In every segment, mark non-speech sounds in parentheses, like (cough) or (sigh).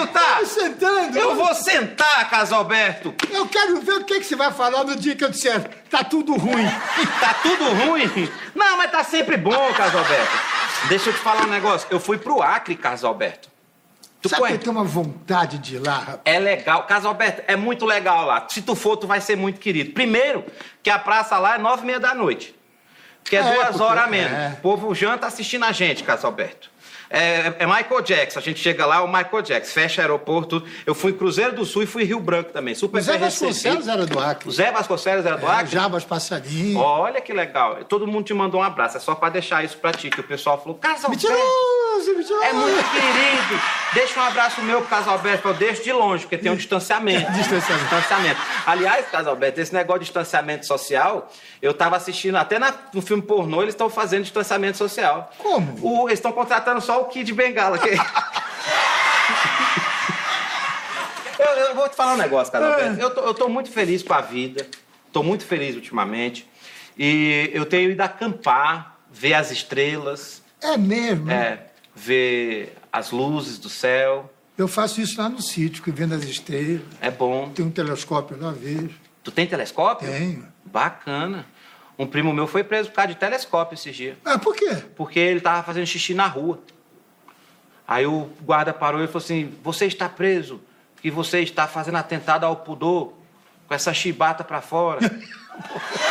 Alberto tá? Vai sentando. Eu vou sentar, Casalberto. Eu quero ver o que, que você vai falar no dia que eu disser tá tudo ruim. (laughs) Tá tudo ruim? Não, mas tá sempre bom, Casalberto. Deixa eu te falar um negócio. Eu fui pro Acre, Casalberto. Tu Sabe que eu conhece? tenho uma vontade de ir lá, rapaz? É legal. Casalberto, é muito legal lá. Se tu for, tu vai ser muito querido. Primeiro, que a praça lá é nove e meia da noite. Que é, É, duas porque- horas a menos. é. O povo janta assistindo a gente, Casalberto. É, é Michael Jackson. A gente chega lá, o Michael Jackson. Fecha aeroporto. Eu fui em Cruzeiro do Sul e fui em Rio Branco também. Super O Zé Vasconcelos era do Acre. O Zé Vasconcelos era do É, Acre? Jabas Passarinho. Olha que legal. Todo mundo te mandou um abraço. É só pra deixar isso pra ti, que o pessoal falou, Casalberto. Mentiroso, mentiroso. É muito querido. Deixa um abraço meu pro Casalberto, eu deixo de longe, porque tem um distanciamento. Distanciamento. distanciamento. Aliás, Casalberto, esse negócio de distanciamento social, eu tava assistindo, até na- no filme pornô, eles estão fazendo distanciamento social. Como? O- eles estão contratando só o Kid Bengala. Que... eu, eu vou te falar um negócio, Casalberto. Eu tô, eu tô muito feliz com a vida. Tô muito feliz ultimamente. E eu tenho ido acampar, ver as estrelas. É mesmo. É, ver as luzes do céu. Eu faço isso lá no sítio, que vendo as estrelas. É bom. Tem um telescópio lá, vejo. Tu tem telescópio? Tenho. Bacana. Um primo meu foi preso por causa de telescópio esses dias. Ah, por quê? Porque ele tava fazendo xixi na rua. Aí o guarda parou e falou assim: Você está preso, que você está fazendo atentado ao pudor com essa chibata pra fora. (laughs)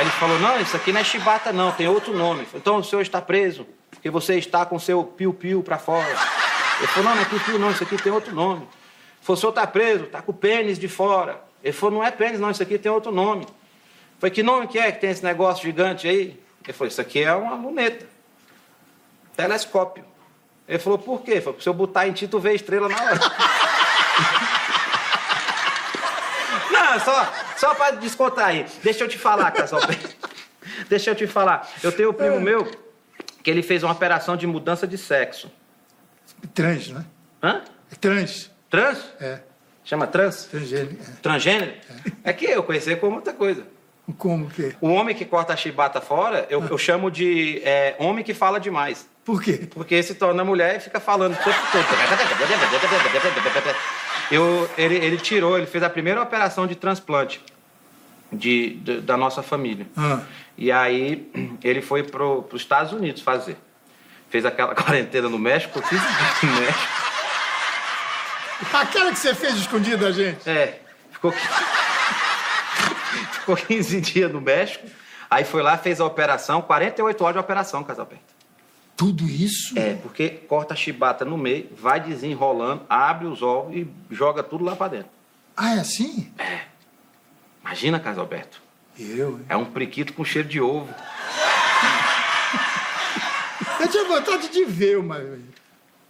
Aí ele falou: Não, isso aqui não é chibata, não, tem outro nome. Então o senhor está preso, porque você está com seu piu-piu pra fora. Ele falou: Não, não é piu-piu, não, isso aqui tem outro nome. Ele falou: O senhor está preso, está com o pênis de fora. Ele falou: Não é pênis, não, isso aqui tem outro nome. Foi que nome que é que tem esse negócio gigante aí? Ele falou, isso aqui é uma luneta. Telescópio. Ele falou, por quê? Ele falou, se eu botar em ti, tu vê estrela na hora. (laughs) Não, só, só pra descontar aí. Deixa eu te falar, Casalberto. (laughs) Deixa eu te falar. Eu tenho um primo meu que ele fez uma operação de mudança de sexo. Trans, né? Hã? É trans. Trans? É, Chama trans? transgênico. Transgênero? É que eu conheci como outra coisa. É. Como que? O homem que corta a chibata fora, eu, eu chamo de é, homem que fala demais. Por quê? Porque se torna mulher e fica falando. Eu, ele, ele tirou, ele fez a primeira operação de transplante de, de- da nossa família. Ah. E aí ele foi para os Estados Unidos fazer. Fez aquela (laughs) quarentena no México, 15 dias no México. Aquela que você fez escondida da gente. É, ficou, ficou (laughs) 15 dias no México. Aí foi lá, fez a operação, 48 horas de operação, Casalberto. Tudo isso? É, porque corta a chibata no meio, vai desenrolando, abre os ovos e joga tudo lá pra dentro. Ah, é assim? Imagina, Casalberto. Eu, hein? É um priquito com cheiro de ovo. Eu tinha vontade de ver uma vez.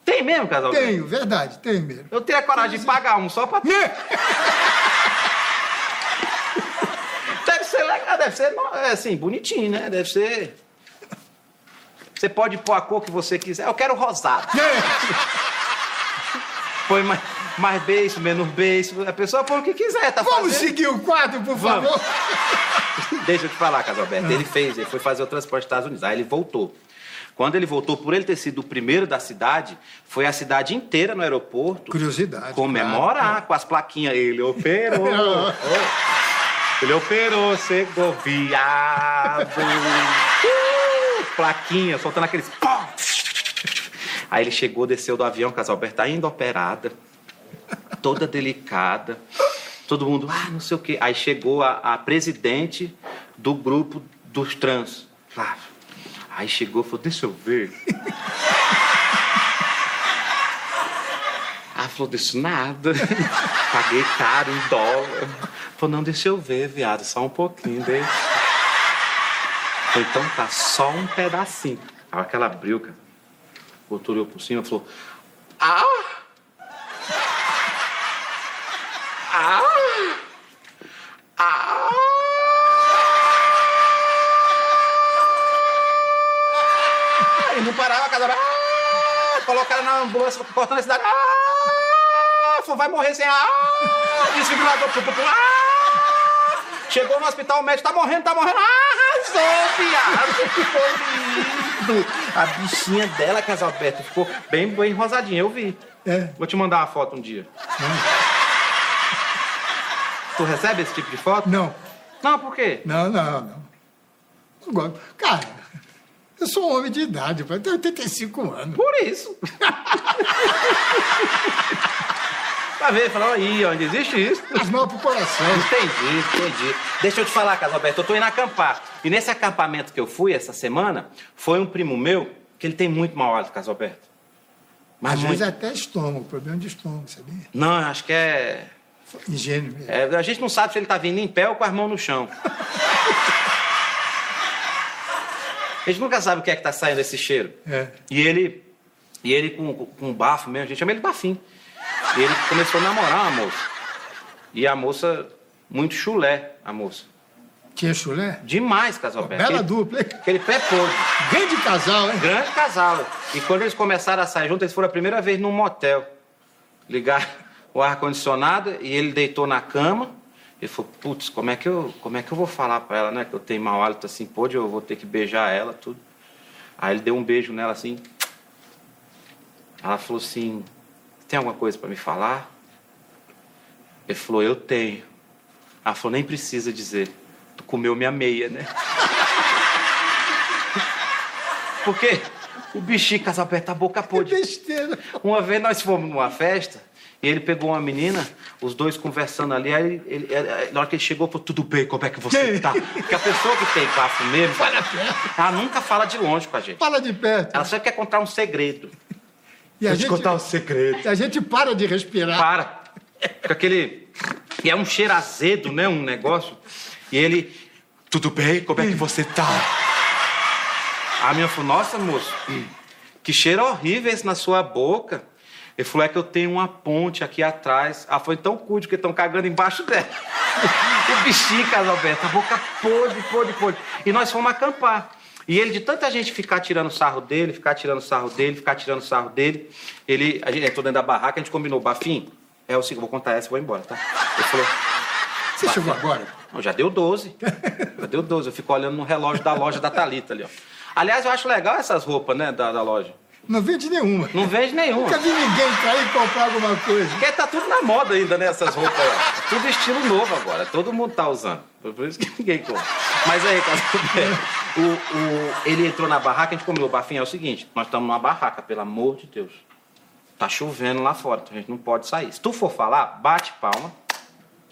Tem mesmo, Casalberto? Tenho, verdade, tenho mesmo. Eu teria coragem de pagar um só pra. Deve ser legal, deve ser é, assim, bonitinho, né? Deve ser. Você pode pôr a cor que você quiser. Eu quero rosado. (laughs) Põe mais, mais beijo, menos beijo. A pessoa põe o que quiser, tá Vamos fazendo. seguir o quadro, por Vamos. favor? (laughs) Deixa eu te falar, Casalberto. Ele fez, ele foi fazer o transporte dos Estados Unidos. Aí ele voltou. Quando ele voltou, por ele ter sido o primeiro da cidade, foi a cidade inteira no aeroporto Curiosidade. comemorar com as plaquinhas. Ele operou. ele (laughs) operou, chegou viado. Uh, plaquinha, soltando aqueles. pó. Aí ele chegou, desceu do avião, Casalberto, ainda operada, toda delicada. Todo mundo, ah, não sei o quê. Aí chegou a, a presidente do grupo dos trans. Lá. Aí chegou e falou, deixa eu ver. Ela falou, disso nada. (laughs) Paguei caro em dólar. Falou, não, deixa eu ver, viado, só um pouquinho, deixa. Então tá, só um pedacinho. Aí aquela abriu, cara. Outro olhou por cima e falou, ah! Ah! Ah! E não parava, cada hora. Ah! Colocaram na ambulância, cortando a cidade. Ah! Vai morrer sem. Ah! Desfibrilador. Ah! Chegou no hospital, o médico tá morrendo, tá morrendo. Ah! sou, viado. Ficou lindo. A bichinha dela, Casalberto, ficou bem, bem rosadinha, eu vi. É. Vou te mandar uma foto um dia. Tu recebe esse tipo de foto? Não, Não, por quê? não, não, não. Não gosto. Cara, eu sou um homem de idade. Eu tenho 85 anos. Por isso. (laughs) Tá vendo? Falou aí, onde existe isso. Faz mal pro coração. Entendi, entendi. Deixa eu te falar, Casalberto, eu tô indo acampar. E nesse acampamento que eu fui essa semana, foi um primo meu que ele tem muito mau hálito, Casalberto. Mas Às muito. vezes é até estômago, problema de estômago, sabia? Não, eu acho que é... Higiene mesmo. é. A gente não sabe se ele tá vindo em pé ou com as mãos no chão. (laughs) A gente nunca sabe o que é que tá saindo esse cheiro. É. E ele, e ele com, com um bafo mesmo, a gente chama ele de bafinho. E ele começou a namorar uma moça. E a moça, muito chulé, a moça. Tinha chulé? Demais, Casalberto. Bela Aquele- dupla, hein? Aquele pé podre. Grande casal, hein? Grande casal. E quando eles começaram a sair juntos, eles foram a primeira vez num motel. Ligaram (laughs) o ar-condicionado e ele deitou na cama. Ele falou, putz, como é que eu, como é que eu vou falar pra ela, né? Que eu tenho mau hálito assim, pode, eu vou ter que beijar ela, tudo. Aí ele deu um beijo nela assim. Ela falou assim, tem alguma coisa pra me falar? Ele falou, eu tenho. Ela falou, nem precisa dizer. Tu comeu minha meia, né? (laughs) Porque o bichinho casal aperta a boca Que podre. besteira. Uma vez nós fomos numa festa e ele pegou uma menina, os dois conversando ali, aí ele, ele- na hora que ele chegou, falou, tudo bem, como é que você tá? Porque a pessoa que tem bafo mesmo, Fala perto. ela nunca fala de longe com a gente. Fala de perto. Ela sempre quer contar um segredo. E a Vou te gente, contar um segredo. a gente para de respirar. Para. Com aquele... E é um cheiro azedo, né? Um negócio. E ele... Tudo bem? Como é que você tá? A minha falou, nossa, moço, que cheiro horrível esse na sua boca. Ele falou, é que eu tenho uma ponte aqui atrás. Ela foi tão cuide que estão cagando embaixo dela. (laughs) o bichinho, Casalberto, a boca podre, podre, podre. E nós fomos acampar. E ele, de tanta gente ficar tirando sarro dele, ficar tirando sarro dele, ficar tirando sarro dele, ele, a gente entrou dentro da barraca, a gente combinou, Bafinho, é o seguinte, vou contar essa e vou embora, tá? Ele falou, Você chegou agora? não, já deu 12. Já deu 12. Eu fico olhando no relógio da loja da Thalita ali, ó. Aliás, eu acho legal essas roupas, né, da, da loja. Não vende nenhuma. Não vejo nenhuma. Nunca vi ninguém cair e comprar alguma coisa. Porque tá tudo na moda ainda, né, essas roupas. ó. Tudo estilo novo agora. Todo mundo tá usando. Por isso que ninguém compra. Mas aí, Casalberto, (laughs) o, o, ele entrou na barraca, a gente comeu. Bafinho, é o seguinte, nós estamos numa barraca, pelo amor de Deus. Tá chovendo lá fora, então a gente não pode sair. Se tu for falar, bate palma,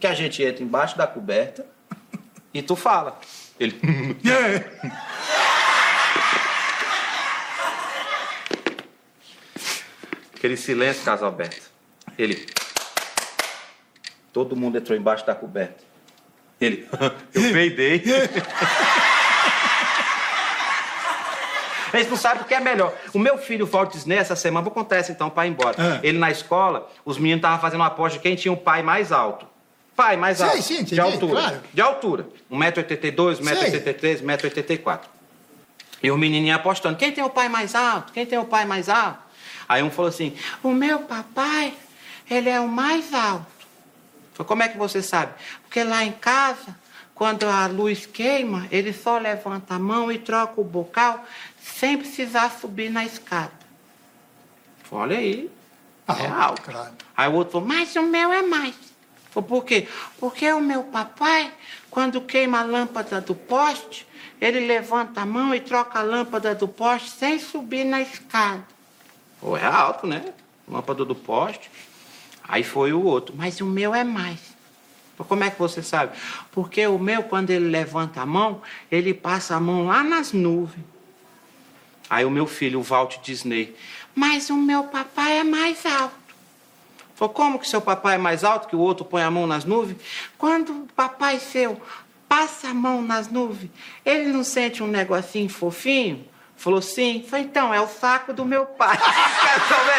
que a gente entra embaixo da coberta e tu fala. Ele... (laughs) É. Aquele silêncio, Casalberto. Ele. Todo mundo entrou embaixo da coberta. Ele. Eu peidei. Eles não sabem o que é melhor. O meu filho, o Walt Disney, essa semana, vou contar essa então para ir embora. Ah. Ele na escola, os meninos estavam fazendo uma aposta de quem tinha o pai mais alto. Pai mais Sim, alto. sim, entendi, de altura. claro. De altura. 1,82m, 1,83m, 1,84m. E o menininho apostando. Quem tem o pai mais alto? Quem tem o pai mais alto? Aí um falou assim: O meu papai, ele é o mais alto. Falei, como é que você sabe? Porque lá em casa, quando a luz queima, ele só levanta a mão e troca o bocal sem precisar subir na escada. Falei, Olha aí. É Alto, claro. Aí o outro falou, mas o meu é mais. Falei, por quê? Porque o meu papai, quando queima a lâmpada do poste, ele levanta a mão e troca a lâmpada do poste sem subir na escada. Pô, é alto, né? Lâmpada do poste. Aí foi o outro, mas o meu é mais. Como é que você sabe? Porque o meu, quando ele levanta a mão, ele passa a mão lá nas nuvens. Aí o meu filho, o Walt Disney, mas o meu papai é mais alto. Falei, como que seu papai é mais alto que o outro põe a mão nas nuvens? Quando o papai seu passa a mão nas nuvens, ele não sente um negocinho fofinho? Falou, sim. Falei, então, é o saco do meu pai. (laughs)